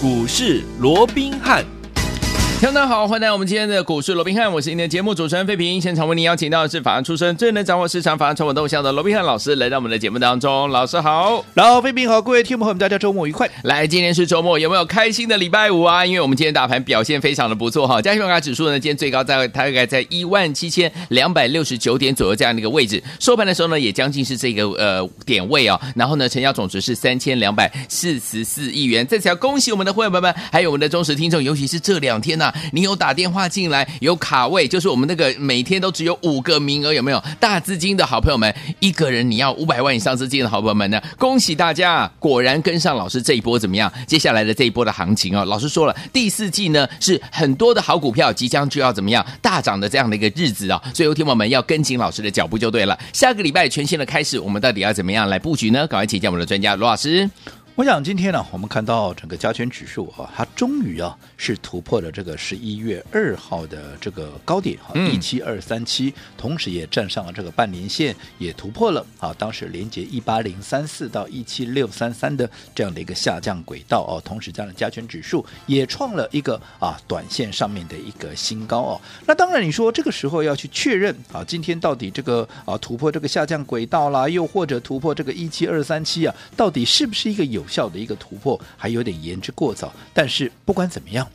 股市罗宾汉。听众好，欢迎来到我们今天的股市罗宾汉，我是今天的节目主持人费平。现场为您邀请到的是法案出身、最能掌握市场法案传闻动向的罗宾汉老师，来到我们的节目当中。老师好，然后费平好，各位听众朋友们，大家周末愉快。来，今天是周末，有没有开心的礼拜五啊？因为我们今天大盘表现非常的不错哈，加权指数呢，今天最高在大概在一万七千两百六十九点左右这样的一个位置，收盘的时候呢，也将近是这个呃点位啊。然后呢，成交总值是三千两百四十四亿元。在此要恭喜我们的会员朋友们，还有我们的忠实听众，尤其是这两天你有打电话。进来有卡位，就是我们那个每天都只有五个名额，有没有？大资金的好朋友们，一个人你要五百万以上资金的好朋友们呢？恭喜大家，果然跟上老师这一波怎么样？接下来的这一波的行情哦，老师说了，第四季呢是很多的好股票即将就要怎么样大涨的这样的一个日子啊、所以有听我们要跟紧老师的脚步就对了。下个礼拜全新的开始，我们到底要怎么样来布局呢？赶快请教我们的专家罗老师。我想今天呢，我们看到整个加权指数啊，它终于啊是突破了这个十一月二号的这个高点哈，一七二三七，同时也站上了这个半年线，也突破了啊，当时连接一八零三四到一七六三三的这样的一个下降轨道哦，同时这样的加权指数也创了一个啊短线上面的一个新高哦。那当然你说这个时候要去确认啊，今天到底这个啊突破这个下降轨道啦，又或者突破这个一七二三七啊，到底是不是一个有效的一个突破还有点言之过早，但是不管怎么样，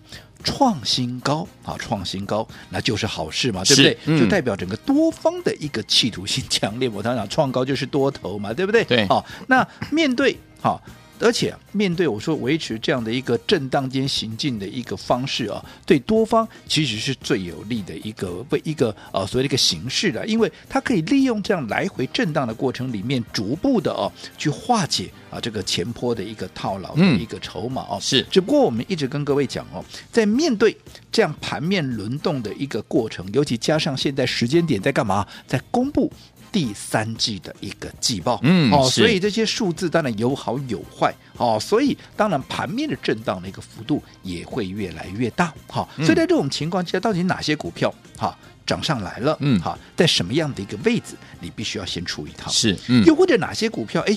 创新高啊，创新高那就是好事嘛，对不对？嗯、就代表整个多方的一个企图心强烈。我常常创高就是多头嘛，对不对？对，好，那面对好。而且面对我说维持这样的一个震荡间行进的一个方式啊，对多方其实是最有利的一个为一个呃所谓的一个形式的，因为它可以利用这样来回震荡的过程里面，逐步的哦去化解啊这个前坡的一个套牢的一个筹码哦。是，只不过我们一直跟各位讲哦，在面对这样盘面轮动的一个过程，尤其加上现在时间点在干嘛，在公布。第三季的一个季报，嗯，哦，所以这些数字当然有好有坏，哦，所以当然盘面的震荡的一个幅度也会越来越大，好，所以在这种情况下，到底哪些股票哈涨上来了，嗯，好，在什么样的一个位置，你必须要先出一套，是，嗯，又或者哪些股票，哎，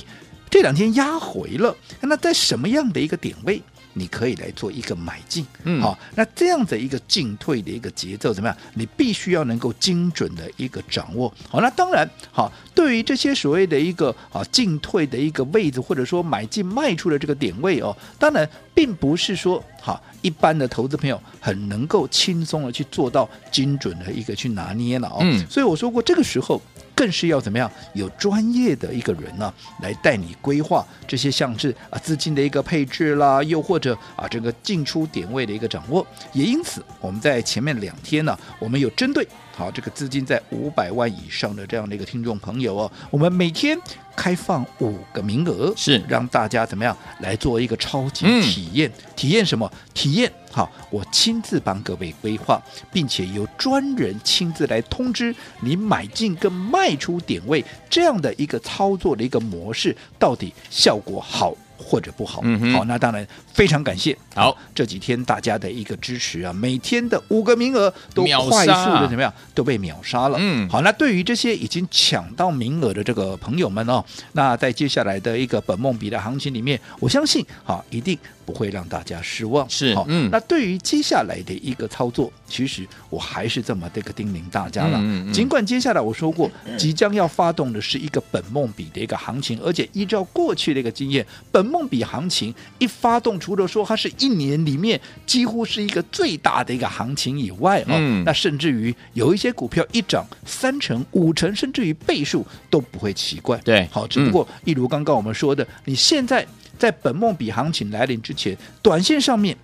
这两天压回了，那在什么样的一个点位？你可以来做一个买进，嗯，好，那这样的一个进退的一个节奏怎么样？你必须要能够精准的一个掌握，好，那当然，好，对于这些所谓的一个啊进退的一个位置，或者说买进卖出的这个点位哦，当然并不是说好一般的投资朋友很能够轻松的去做到精准的一个去拿捏了哦，嗯，所以我说过这个时候。更是要怎么样有专业的一个人呢、来带你规划这些像是啊资金的一个配置啦，又或者啊这个进出点位的一个掌握。也因此，我们在前面两天呢，我们有针对好这个资金在五百万以上的这样的一个听众朋友哦，我们每天开放五个名额，是让大家怎么样来做一个超级体验？嗯、体验什么？体验。好，我亲自帮各位规划，并且由专人亲自来通知你买进跟卖出点位这样的一个操作的一个模式，到底效果好或者不好？嗯，好，那当然非常感谢。好，这几天大家的一个支持啊，每天的五个名额都快速的怎么样都被秒杀了。嗯，好，那对于这些已经抢到名额的这个朋友们哦，那在接下来的一个本梦比的行情里面，我相信好一定。不会让大家失望，是好。嗯，那对于接下来的一个操作，其实我还是这么这个叮咛大家了。嗯嗯。尽管接下来我说过，即将要发动的是一个本梦比的一个行情，而且依照过去的一个经验，本梦比行情一发动，除了说它是一年里面几乎是一个最大的一个行情以外，嗯，那甚至于有一些股票一涨三成、五成，甚至于倍数都不会奇怪。对，好，只不过一如刚刚我们说的，你现在。在本梦比行情来临之前，短线上面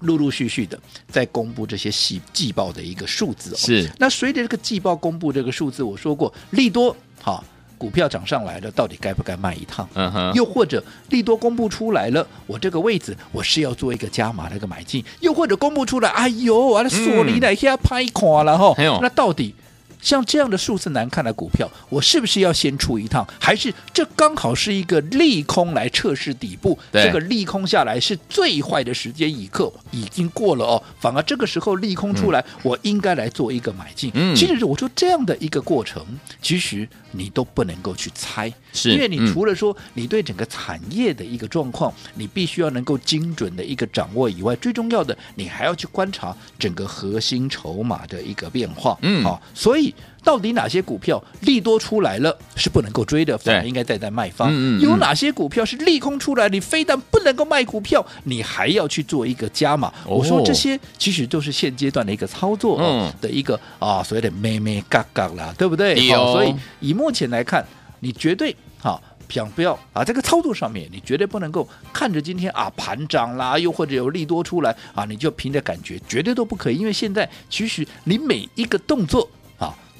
陆陆续续的在公布这些细季报的一个数字哦。是，那随着这个季报公布这个数字，我说过利多好，股票涨上来了，到底该不该卖一趟？嗯哼。又或者利多公布出来了，我这个位置我是要做一个加码的一个买进，又或者公布出来，哎呦，完了，索尼来下拍垮了哈。那到底像这样的数字难看的股票，我是不是要先出一趟？还是这刚好是一个利空来测试底部？这个利空下来是最坏的时间一刻，已经过了哦。反而这个时候利空出来，嗯、我应该来做一个买进。嗯，其实我说这样的一个过程，其实你都不能够去猜，是因为你除了说你对整个产业的一个状况，嗯、你必须要能够精准的一个掌握以外，最重要的你还要去观察整个核心筹码的一个变化。嗯，好、哦，所以。到底哪些股票利多出来了是不能够追的，反而应该站在卖方？嗯嗯嗯、有哪些股票是利空出来，你非但不能够卖股票，你还要去做一个加码？哦、我说这些其实都是现阶段的一个操作、的一个啊所谓的咩咩嘎嘎啦，对不对？好、哦哦，所以以目前来看，你绝对好想不要啊这个操作上面，你绝对不能够看着今天啊盘涨啦，又或者有利多出来啊，你就凭着感觉，绝对都不可以，因为现在其实你每一个动作。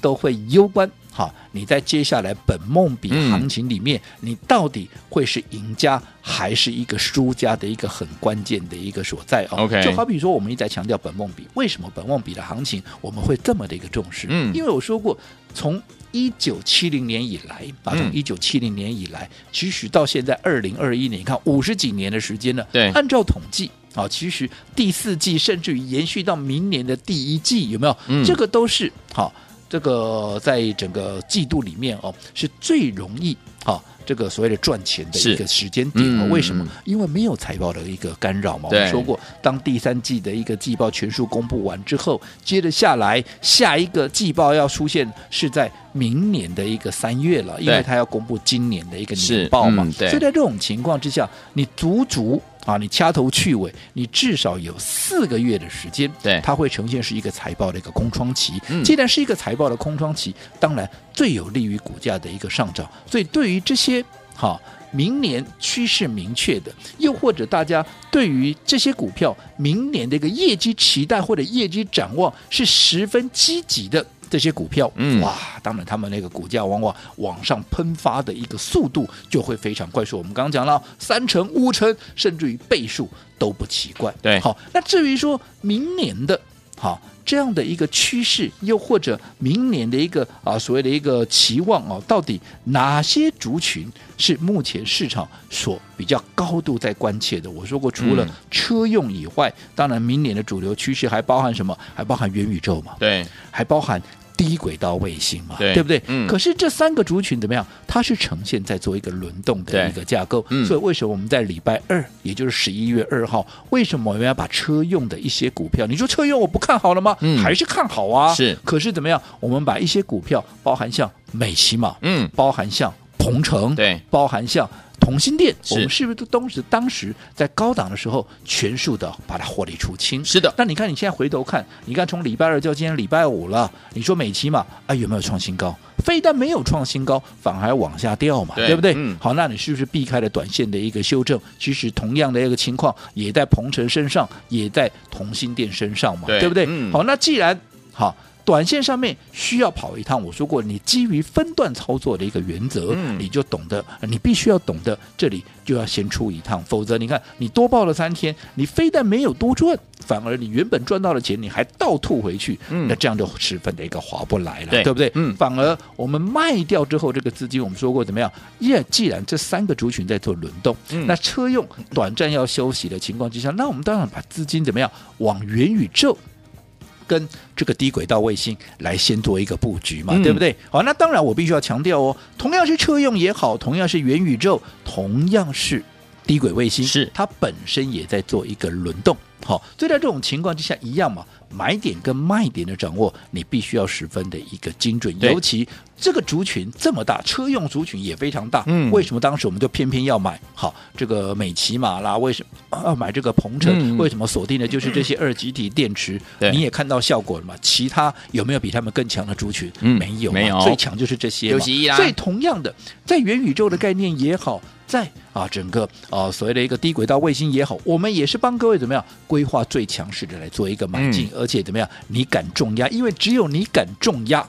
都会攸关好，你在接下来本梦比行情里面，嗯、你到底会是赢家还是一个输家的一个很关键的一个所在哦。Okay 就好比说，我们一再强调本梦比，为什么本梦比的行情我们会这么的一个重视？嗯，因为我说过，从一九七零年以来，啊，从一九七零年以来，其实到现在二零二一年，你看五十几年的时间了。对，按照统计啊，其实第四季甚至于延续到明年的第一季，有没有？嗯，这个都是好。这个在整个季度里面哦，是最容易啊、哦，这个所谓的赚钱的一个时间点、哦。为什么？因为没有财报的一个干扰嘛。我们说过，当第三季的一个季报全数公布完之后，接着下来下一个季报要出现是在明年的一个三月了，因为它要公布今年的一个年报嘛。嗯、所以在这种情况之下，你足足。啊，你掐头去尾，你至少有四个月的时间，对，它会呈现是一个财报的一个空窗期。嗯，既然是一个财报的空窗期，当然最有利于股价的一个上涨。所以对于这些哈，明年趋势明确的，又或者大家对于这些股票明年的一个业绩期待或者业绩展望是十分积极的。这些股票，嗯，哇，当然他们那个股价往往往上喷发的一个速度就会非常快速。我们刚刚讲了三成、五成，甚至于倍数都不奇怪。对，好，那至于说明年的，好这样的一个趋势，又或者明年的一个啊所谓的一个期望啊，到底哪些族群是目前市场所比较高度在关切的？我说过，除了车用以外，嗯、当然明年的主流趋势还包含什么？还包含元宇宙嘛？对，还包含。低轨道卫星嘛，对，对不对？嗯。可是这三个族群怎么样？它是呈现在做一个轮动的一个架构。嗯。所以为什么我们在礼拜二，也就是十一月二号，为什么我们要把车用的一些股票？你说车用我不看好了吗？嗯。还是看好啊。是。可是怎么样？我们把一些股票，包含像美琪嘛，嗯，包含像鹏城，对，包含像。同心店，我们是不是都当时当时在高档的时候全数的把它获利出清？是的。那你看你现在回头看，你看从礼拜二到今天礼拜五了，你说美琪嘛啊有没有创新高？非但没有创新高，反而往下掉嘛，对，对不对？嗯。好，那你是不是避开了短线的一个修正？其实同样的一个情况也在鹏程身上，也在同心店身上嘛，对，对不对？嗯。好，那既然好。短线上面需要跑一趟，我说过，你基于分段操作的一个原则，嗯、你就懂得，你必须要懂得，这里就要先出一趟，否则你看你多报了三天，你非但没有多赚，反而你原本赚到的钱你还倒吐回去，嗯、那这样就十分的一个划不来了，对，对不对？嗯，反而我们卖掉之后，这个资金我们说过怎么样？耶，既然这三个族群在做轮动，嗯、那车用短暂要休息的情况之下，那我们当然把资金怎么样往元宇宙。跟这个低轨道卫星来先做一个布局嘛，嗯、对不对？好，那当然我必须要强调哦，同样是车用也好，同样是元宇宙，同样是低轨卫星，是它本身也在做一个轮动。好，所以在这种情况之下一样嘛。买点跟卖点的掌握，你必须要十分的一个精准。尤其这个族群这么大，车用族群也非常大。嗯，为什么当时我们就偏偏要买好这个美琪玛啦？为什么要买这个鹏程？嗯、为什么锁定的就是这些二极体电池？对你也看到效果了嘛？其他有没有比他们更强的族群？嗯、没有，没有，最强就是这些嘛。所以同样的，在元宇宙的概念也好，在啊整个啊所谓的一个低轨道卫星也好，我们也是帮各位怎么样规划最强势的来做一个买进。嗯而且怎么样？你敢重压？因为只有你敢重压，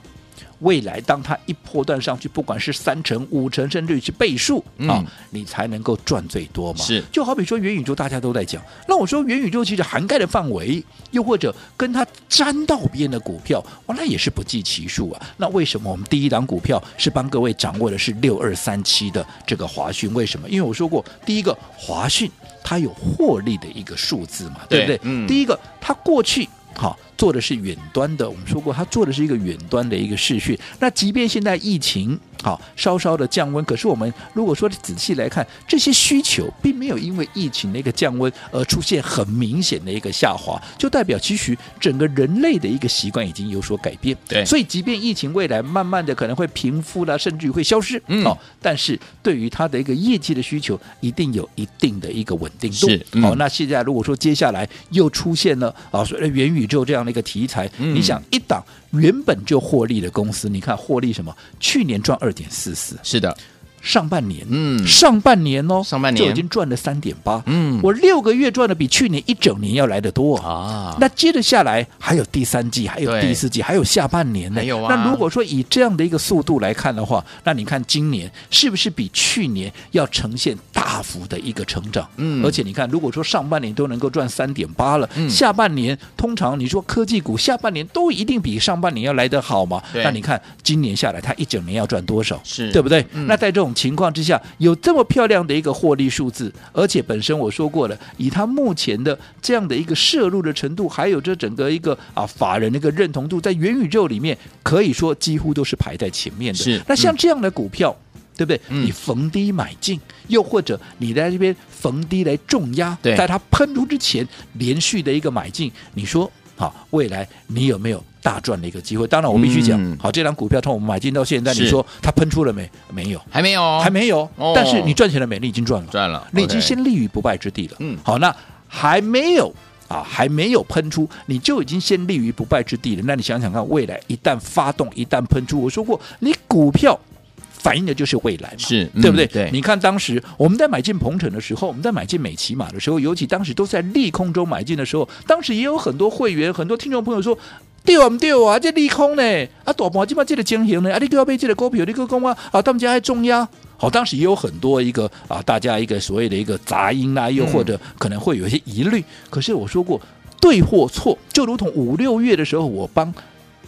未来当它一波段上去，不管是三成、五成，甚至是倍数啊，嗯、你才能够赚最多嘛。是，就好比说元宇宙，大家都在讲，那我说元宇宙其实涵盖的范围，又或者跟它沾到边的股票，哇，那也是不计其数啊。那为什么我们第一档股票是帮各位掌握的是六二三七的这个华讯？为什么？因为我说过，第一个华讯它有获利的一个数字嘛，对，对不对？嗯。第一个，它过去好。做的是远端的，我们说过，他做的是一个远端的一个视讯。那即便现在疫情好稍稍的降温，可是我们如果说仔细来看，这些需求并没有因为疫情的一个降温而出现很明显的一个下滑，就代表其实整个人类的一个习惯已经有所改变。对，所以即便疫情未来慢慢的可能会平复了，甚至于会消失，嗯，哦，但是对于它的一个业绩的需求，一定有一定的一个稳定度。好，那现在如果说接下来又出现了啊，所谓的元宇宙这样。的一个题材，嗯、你想一档原本就获利的公司，你看获利什么？去年赚二点四四，是的。上半年，嗯，上半年哦，上半年就已经赚了三点八，嗯，我六个月赚的比去年一整年要来的多啊。那接着下来还有第三季，还有第四季，还有下半年呢。还有啊。那如果说以这样的一个速度来看的话，那你看今年是不是比去年要呈现大幅的一个成长？嗯，而且你看，如果说上半年都能够赚三点八了，嗯，下半年通常你说科技股下半年都一定比上半年要来得好嘛？那你看今年下来，它一整年要赚多少？是对不对？嗯，那在这种情况之下。有这么漂亮的一个获利数字，而且本身我说过了，以他目前的这样的一个摄入的程度，还有这整个一个啊法人的一个认同度，在元宇宙里面可以说几乎都是排在前面的。是，那像这样的股票，嗯、对不对？嗯、你逢低买进，又或者你在这边逢低来重压，在它喷出之前连续的一个买进，你说好，未来你有没有？大赚的一个机会，当然我必须讲，嗯、好，这张股票从我们买进到现在，你说它喷出了没？没有，还没有，还没有。哦、但是你赚钱了没？你已经赚了，赚了，你已经先立于不败之地了。嗯，好，那还没有啊，还没有喷出，你就已经先立于不败之地了。那你想想看，未来一旦发动，一旦喷出，我说过，你股票。反映的就是未来嘛，是、嗯、对不对？对，你看当时我们在买进鹏程的时候，我们在买进美琪玛的时候，尤其当时都在利空中买进的时候，当时也有很多会员、很多听众朋友说：“对啊，不对啊，这利空呢？啊，大盘基本这个经营呢？啊，你都要被这个股票，你个讲啊，啊，他们家还重压。好，当时也有很多一个啊，大家一个所谓的一个杂音啊，又或者可能会有一些疑虑。嗯、可是我说过，对或错，就如同五六月的时候，我帮。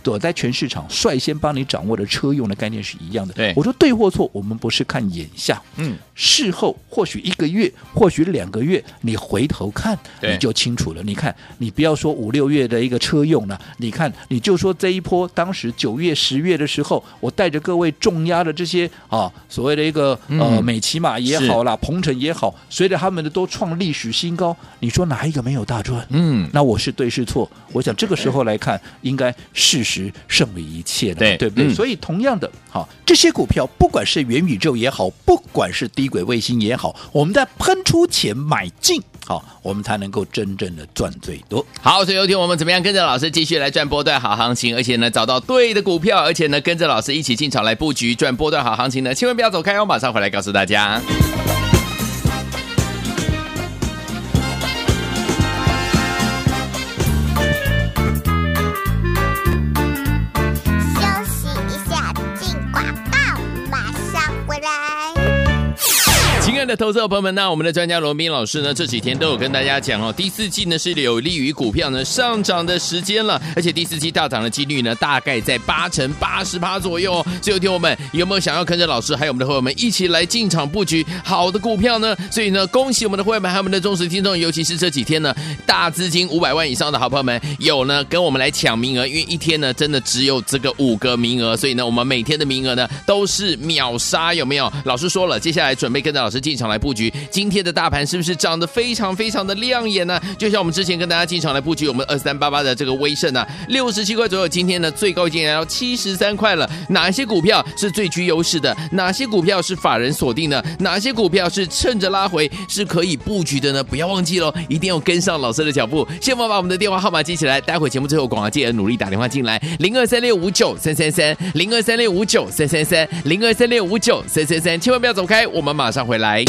躲在全市场率先帮你掌握的车用的概念是一样的。对，我说对或错，我们不是看眼下，嗯，事后或许一个月，或许两个月，你回头看你就清楚了。你看，你不要说五六月的一个车用了，你看，你就说这一波，当时九月、十月的时候，我带着各位重压的这些啊，所谓的一个呃美骑马也好啦，鹏程也好，随着他们的都创历史新高，你说哪一个没有大赚？嗯，那我是对是错？我想这个时候来看，应该事实胜于一切的，对，对不对？嗯、所以同样的，好，这些股票不管是元宇宙也好，不管是低轨卫星也好，我们在喷出前买进，好，我们才能够真正的赚最多。好，所以有天我们怎么样跟着老师继续来赚波段好行情，而且呢找到对的股票，而且呢跟着老师一起进场来布局赚波段好行情呢，千万不要走开哦，马上回来告诉大家。投资者朋友们，那我们的专家罗宾老师呢，这几天都有跟大家讲哦，第四季呢是有利于股票呢上涨的时间了，而且第四季大涨的几率呢大概在八成八十趴左右哦。所以，听我们有没有想要跟着老师还有我们的会员们一起来进场布局好的股票呢？所以呢，恭喜我们的会员们还有我们的忠实听众，尤其是这几天呢大资金五百万以上的好朋友们，有呢跟我们来抢名额，因为一天呢真的只有这个五个名额，所以呢我们每天的名额呢都是秒杀，有没有？老师说了，接下来准备跟着老师进。场来布局，今天的大盘是不是涨得非常非常的亮眼呢？就像我们之前跟大家进场来布局我们二三八八的这个威盛啊，六十七块左右，今天呢最高已经来到七十三块了。哪些股票是最具优势的？哪些股票是法人锁定的？哪些股票是趁着拉回是可以布局的呢？不要忘记喽，一定要跟上老师的脚步。先把我们的电话号码记起来，待会节目最后广告记得努力打电话进来，零二三六五九三三三，零二三六五九三三三，零二三六五九三三三，千万不要走开，我们马上回来。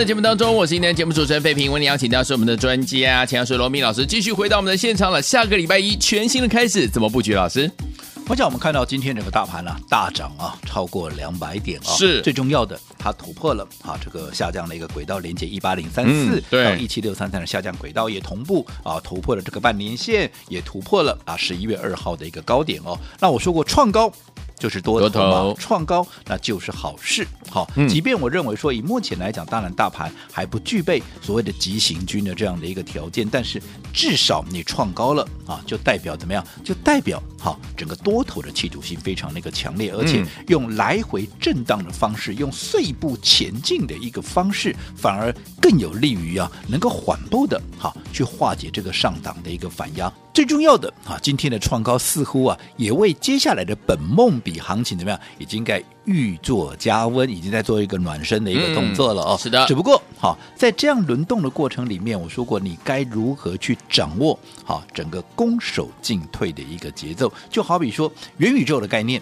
的节目当中，我是今天节目主持人费平，为你邀请到是我们的专家，钱老师罗明老师，继续回到我们的现场了。下个礼拜一全新的开始，怎么布局？老师？我想我们看到今天整个大盘啊大涨啊，超过两百点啊，是最重要的，它突破了啊这个下降的一个轨道，连接一八零三四到一七六三三的下降轨道也同步啊突破了这个半年线，也突破了啊十一月二号的一个高点哦。那我说过创高。就是多头嘛，多头创高那就是好事。好，嗯、即便我认为说以目前来讲，当然大盘还不具备所谓的急行军的这样的一个条件，但是至少你创高了啊，就代表怎么样？就代表好整个多头的企图性非常的一个强烈，而且用来回震荡的方式，用碎步前进的一个方式，反而更有利于啊能够缓步的哈去化解这个上档的一个反压。最重要的啊，今天的创高似乎啊，也为接下来的本梦比行情怎么样，已经该预做加温，已经在做一个暖身的一个动作了哦。是的，只不过好，在这样轮动的过程里面，我说过你该如何去掌握好整个攻守进退的一个节奏，就好比说元宇宙的概念、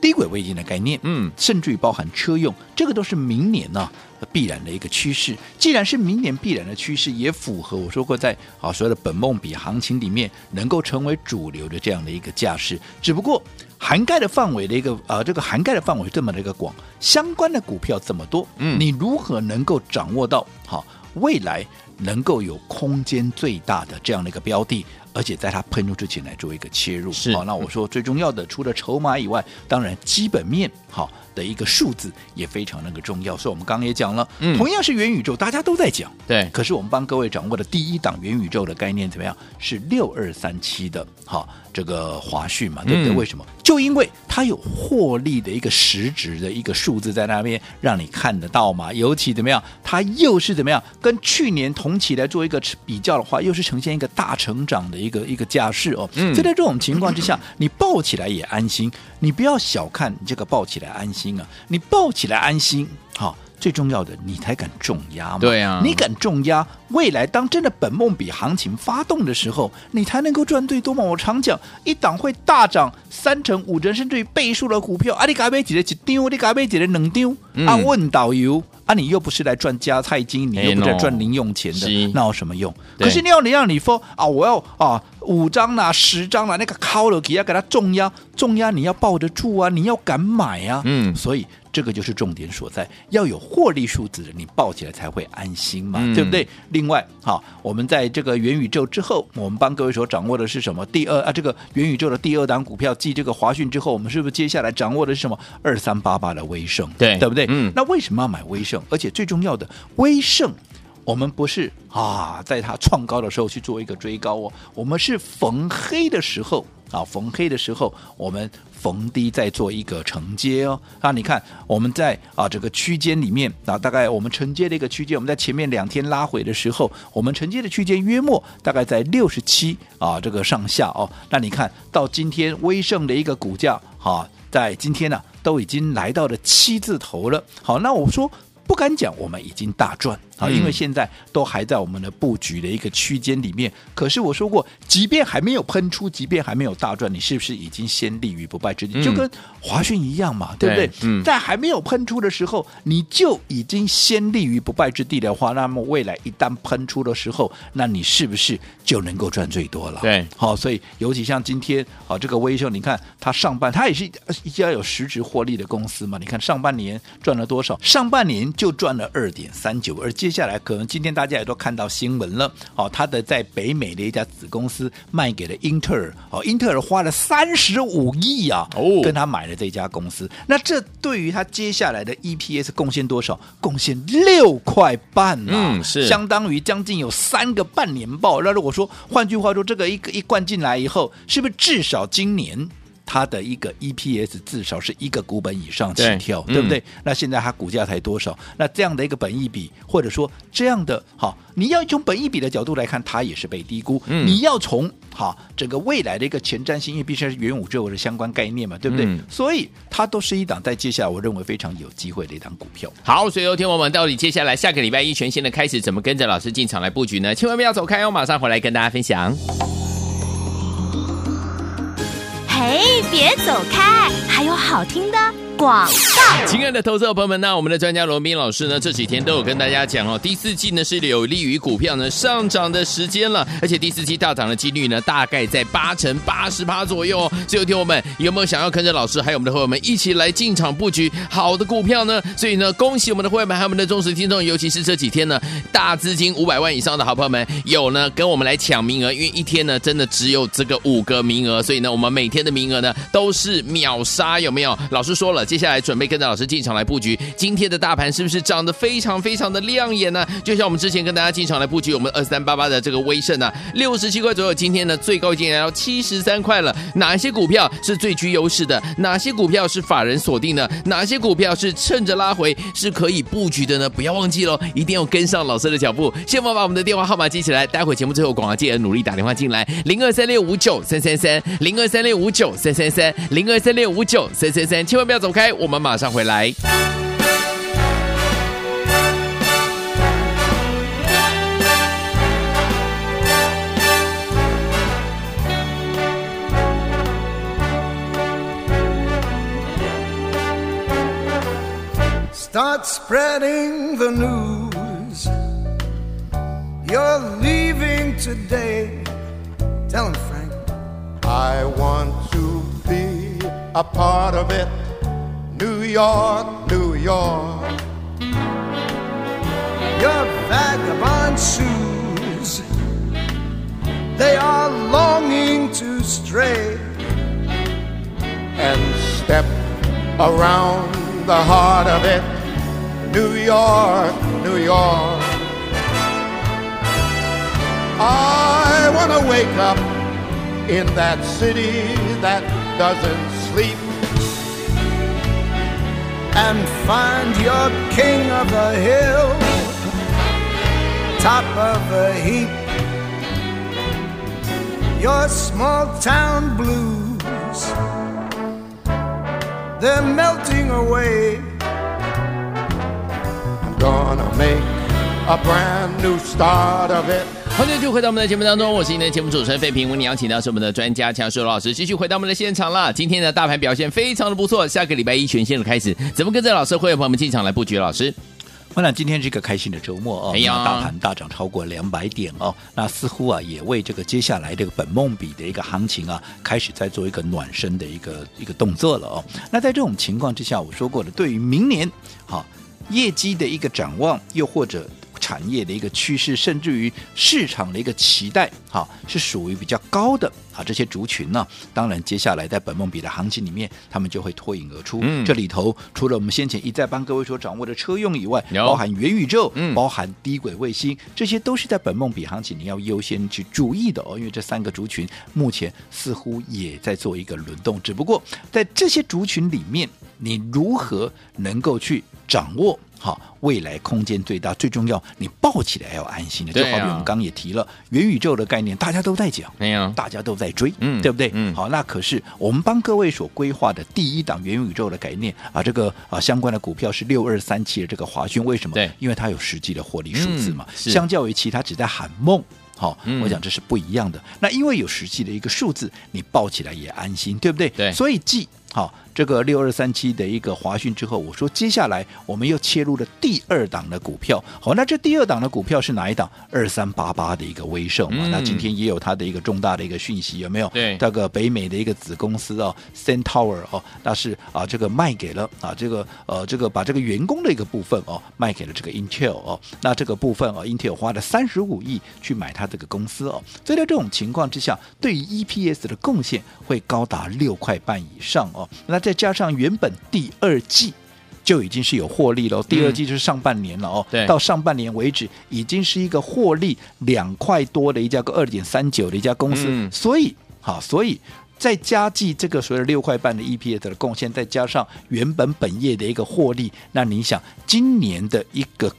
低轨卫星的概念，嗯，甚至于包含车用，这个都是明年呢、啊。必然的一个趋势，既然是明年必然的趋势，也符合我说过在啊所谓的本梦比行情里面能够成为主流的这样的一个架势。只不过涵盖的范围的一个呃这个涵盖的范围这么的一个广，相关的股票这么多，嗯，你如何能够掌握到好未来能够有空间最大的这样的一个标的？而且在它喷出之前来做一个切入，是好。那我说最重要的，除了筹码以外，当然基本面好的一个数字也非常那个重要。所以我们刚刚也讲了，嗯，同样是元宇宙，大家都在讲，对。可是我们帮各位掌握的第一档元宇宙的概念怎么样？是六二三七的，好。这个华讯嘛，对不对？为什么？就因为它有获利的一个实质的一个数字在那边，让你看得到嘛。尤其怎么样，它又是怎么样？跟去年同期来做一个比较的话，又是呈现一个大成长的一个一个架势哦。所以在这种情况之下，你抱起来也安心。你不要小看你这个抱起来安心啊，你抱起来安心，好。最重要的，你才敢重压嘛？对啊，你敢重压，未来当真的本梦比行情发动的时候，你才能够赚最多嘛。我常讲，一档会大涨三成、五成，甚至于倍数的股票，啊，你嘎贝几的一丢，你嘎贝几的两丢？啊，问导游啊，你又不是来赚加菜金，你又不是来赚零用钱的，欸、那有什么用？可是你要你让你说啊，我要啊五张啦、十张啦，那个靠了给要给他重压，重压你要抱得住啊，你要敢买啊，嗯，所以。这个就是重点所在，要有获利数字的，你抱起来才会安心嘛，嗯、对不对？另外，好，我们在这个元宇宙之后，我们帮各位所掌握的是什么？第二啊，这个元宇宙的第二档股票，继这个华讯之后，我们是不是接下来掌握的是什么？二三八八的威盛，对，对不对？嗯。那为什么要买威盛？而且最重要的，威盛，我们不是啊，在它创高的时候去做一个追高哦，我们是逢黑的时候啊，逢黑的时候我们。逢低再做一个承接哦，那，你看我们在啊这个区间里面啊，大概我们承接的一个区间，我们在前面两天拉回的时候，我们承接的区间约莫大概在六十七啊这个上下哦。那你看到今天威盛的一个股价啊，在今天呢、啊、都已经来到了七字头了。好，那我说。不敢讲，我们已经大赚啊！因为现在都还在我们的布局的一个区间里面。可是我说过，即便还没有喷出，即便还没有大赚，你是不是已经先立于不败之地？嗯、就跟华讯一样嘛，对不对？嗯、在还没有喷出的时候，你就已经先立于不败之地的话，那么未来一旦喷出的时候，那你是不是就能够赚最多了？对，好，所以尤其像今天啊，这个微秀，你看它上半，它也是一家有实质获利的公司嘛。你看上半年赚了多少？上半年。就赚了二点三九，而接下来可能今天大家也都看到新闻了，哦，他的在北美的一家子公司卖给了英特尔，哦，英特尔花了三十五亿啊，哦，跟他买了这家公司，那这对于他接下来的 EPS 贡献多少？贡献六块半啊，嗯，是相当于将近有三个半年报。那如果说换句话说，这个一个一灌进来以后，是不是至少今年？它的一个 EPS 至少是一个股本以上起跳，对，对不对？嗯、那现在它股价才多少？那这样的一个本益比，或者说这样的好，你要从本益比的角度来看，它也是被低估。嗯、你要从好整个未来的一个前瞻性，因为毕竟是元宇宙的相关概念嘛，对不对？嗯、所以它都是一档在接下来我认为非常有机会的一档股票。好，所以有听我们到底接下来下个礼拜一全新的开始，怎么跟着老师进场来布局呢？千万不要走开哦，马上回来跟大家分享。哎，别走开！还有好听的广告。亲爱的投资者朋友们，那我们的专家罗宾老师呢，这几天都有跟大家讲哦，第四季呢是有利于股票呢上涨的时间了，而且第四季大涨的几率呢大概在八成八十趴左右哦。所以，听友们有没有想要跟着老师还有我们的会员们一起来进场布局好的股票呢？所以呢，恭喜我们的会员们还有我们的忠实听众，尤其是这几天呢大资金五百万以上的好朋友们有呢跟我们来抢名额，因为一天呢真的只有这个五个名额，所以呢我们每天的名额呢都是秒杀，有没有？老师说了，接下来准备跟着老师进场来布局。今天的大盘是不是涨得非常非常的亮眼呢？就像我们之前跟大家进场来布局我们二三八八的这个威盛啊，六十七块左右，今天呢最高已经来到七十三块了。哪些股票是最具优势的？哪些股票是法人锁定的？哪些股票是趁着拉回是可以布局的呢？不要忘记喽，一定要跟上老师的脚步。先把我们的电话号码记起来，待会节目最后广告记得努力打电话进来，零二三六五九三三三，零二三六五九三三三，零二三六五九三三三，千万不要走 开，我们马上回来。Start spreading the news. You're leaving today. Tell him, Frank. I want to be a part of it. New York, New York. Your vagabond shoes. They are longing to stray. And step around the heart of it. New York, New York. I want to wake up in that city that doesn't sleep. And find your king of the hill, top of the heap. Your small town blues, they're melting away. I'm gonna make a brand new start of it. 欢迎就回到我们的节目当中，我是您的节目主持人费平。为您邀请到是我们的专家强叔老师，继续回到我们的现场了。今天的大盘表现非常的不错，下个礼拜一全线的开始，怎么跟着老师会员朋友们进场来布局？老师，我想今天是一个开心的周末哦，哎呀大盘大涨超过两百点哦，那似乎啊也为这个接下来这个本梦比的一个行情啊，开始在做一个暖身的一个一个动作了哦。那在这种情况之下，我说过了，对于明年好业绩的一个展望，又或者。产业的一个趋势，甚至于市场的一个期待，哈，是属于比较高的啊。这些族群呢，当然接下来在本梦比的行情里面，他们就会脱颖而出。嗯，这里头除了我们先前一再帮各位所掌握的车用以外，包含元宇宙，嗯，包含低轨卫星，这些都是在本梦比行情你要优先去注意的哦。因为这三个族群目前似乎也在做一个轮动，只不过在这些族群里面，你如何能够去掌握？好，未来空间最大，最重要，你抱起来要安心的。就好比我们刚刚也提了元宇宙的概念，大家都在讲，没有，大家都在追，嗯，对不对？嗯，好，那可是我们帮各位所规划的第一档元宇宙的概念啊，这个啊相关的股票是六二三七的这个华讯，为什么？对，因为它有实际的获利数字嘛，嗯、相较于其他只在喊梦。好、嗯，我讲这是不一样的。那因为有实际的一个数字，你抱起来也安心，对不对？对，所以记好。这个六二三七的一个华讯之后，我说接下来我们又切入了第二档的股票。好，那这第二档的股票是哪一档？二三八八的一个威盛嘛、嗯。那今天也有它的一个重大的一个讯息，有没有？对，这个北美的一个子公司哦，Centaur 哦，那是啊，这个卖给了啊，这个呃，这个把这个员工的一个部分哦，卖给了这个 Intel 哦。那这个部分哦，Intel 花了三十五亿去买它这个公司哦。所以在这种情况之下，对于 EPS 的贡献会高达六块半以上哦。那再加上原本第二季就已经是有获利了，嗯，第二季就是上半年了哦。对，到上半年为止，已经是一个获利两块多的一家个二点三九的一家公司。嗯，所以好，所以再加计这个所谓的六块半的 EPS 的贡献，再加上原本本业的一个获利，那你想今年的一个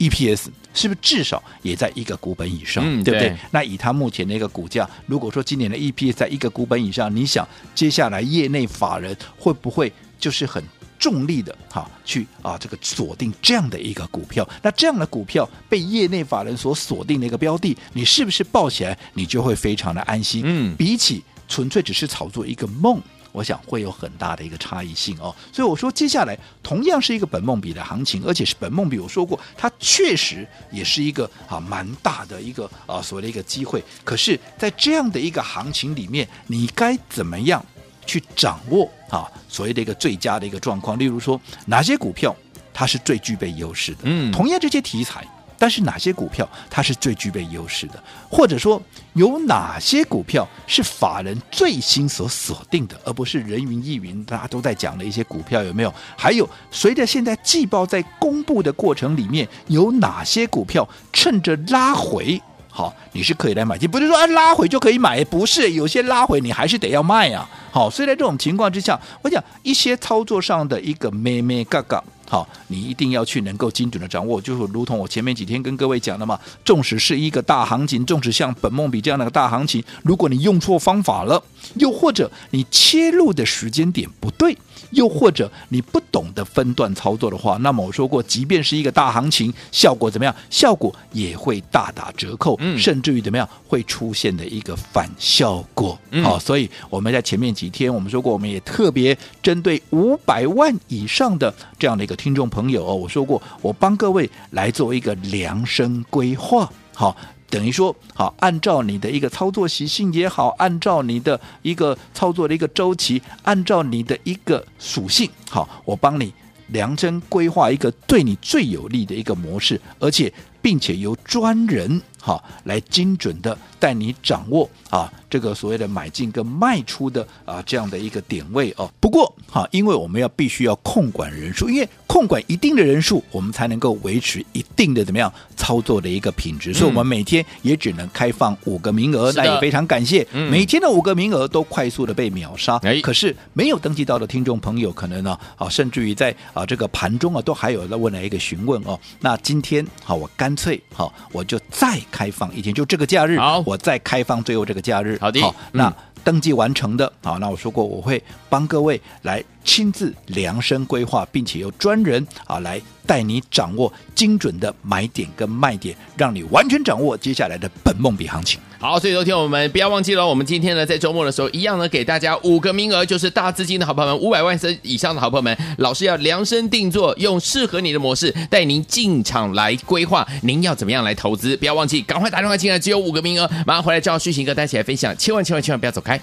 EPS 是不是至少也在一个股本以上，嗯，对不对？对，那以它目前的一个股价，如果说今年的 EPS 在一个股本以上，你想接下来业内法人会不会就是很重力的哈去啊这个锁定这样的一个股票？那这样的股票被业内法人所锁定的一个标的，你是不是抱起来你就会非常的安心？嗯，比起纯粹只是炒作一个梦。我想会有很大的一个差异性哦。所以我说，接下来同样是一个本梦比的行情，而且是本梦比，我说过，它确实也是一个啊蛮大的一个啊所谓的一个机会。可是，在这样的一个行情里面，你该怎么样去掌握啊所谓的一个最佳的一个状况？例如说，哪些股票它是最具备优势的？嗯，同样这些题材。但是哪些股票它是最具备优势的？或者说有哪些股票是法人最新所锁定的，而不是人云亦云，大家都在讲的一些股票有没有？还有随着现在季报在公布的过程里面，有哪些股票趁着拉回，好，你是可以来买进，不是说啊拉回就可以买，不是，有些拉回你还是得要卖啊。好，所以在这种情况之下，我讲一些操作上的一个咩咩嘎嘎。好，你一定要去能够精准的掌握，就是如同我前面几天跟各位讲的嘛，纵使是一个大行情，纵使像本梦比这样的大行情，如果你用错方法了，又或者你切入的时间点不对。又或者你不懂得分段操作的话，那么我说过，即便是一个大行情，效果怎么样？效果也会大打折扣，嗯、甚至于怎么样会出现的一个反效果。好、嗯哦，所以我们在前面几天我们说过，我们也特别针对五百万以上的这样的一个听众朋友哦，我说过，我帮各位来做一个量身规划，好、哦。等于说，好，按照你的一个操作习性也好，按照你的一个操作的一个周期，按照你的一个属性，好，我帮你量身规划一个对你最有利的一个模式，而且并且由专人好来精准的带你掌握啊。这个所谓的买进跟卖出的啊，这样的一个点位哦。不过哈，因为我们要必须要控管人数，因为控管一定的人数，我们才能够维持一定的怎么样操作的一个品质。嗯、所以，我们每天也只能开放五个名额。那也非常感谢，嗯、每天的五个名额都快速的被秒杀。哎、可是没有登记到的听众朋友，可能呢啊，甚至于在啊这个盘中啊，都还有在问了一个询问哦。那今天好，我干脆好，我就再开放一天，就这个假日，好。我再开放最后这个假日。好的，好，那登记完成的，好，那我说过我会帮各位来亲自量身规划，并且由专人啊来带你掌握精准的买点跟卖点，让你完全掌握接下来的本梦比行情。好，所以昨天我们不要忘记了，我们今天呢在周末的时候一样呢给大家五个名额，就是大资金的好朋友们，五百万以上的好朋友们，老师要量身定做，用适合你的模式带您进场来规划，您要怎么样来投资？不要忘记，赶快打电话进来，只有五个名额，马上回来叫旭行哥带起来分享，千万千万千万不要走开。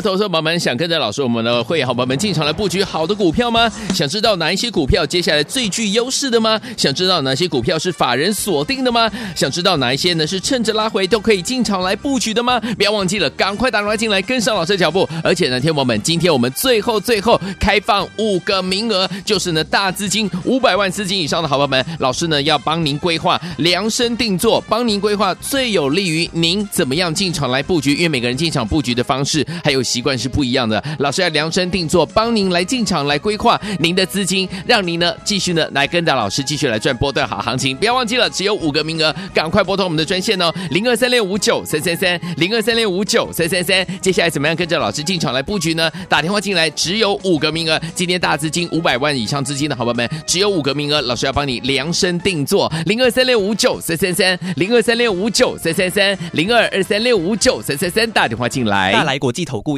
投资者朋友们，想跟着老师我们的会员好朋友们进场来布局好的股票吗？想知道哪一些股票接下来最具优势的吗？想知道哪些股票是法人锁定的吗？想知道哪一些呢是趁着拉回都可以进场来布局的吗？不要忘记了，赶快打电话进来跟上老师的脚步。而且呢，天宝们，今天我们最后最后开放五个名额，就是呢大资金五百万资金以上的好朋友们，老师呢要帮您规划量身定做，帮您规划最有利于您怎么样进场来布局。因为每个人进场布局的方式还有。习惯是不一样的，老师要量身定做，帮您来进场来规划您的资金，让您呢继续呢来跟着老师继续来赚波段好行情。不要忘记了，只有五个名额，赶快拨通我们的专线哦，零二三六五九三三三，零二三六五九三三三。接下来怎么样跟着老师进场来布局呢？打电话进来，只有五个名额。今天大资金五百万以上资金的好朋友们，只有五个名额，老师要帮你量身定做，零二三六五九三三三，零二三六五九三三三，零二二三六五九三三三，打电话进来。大来国际投顾。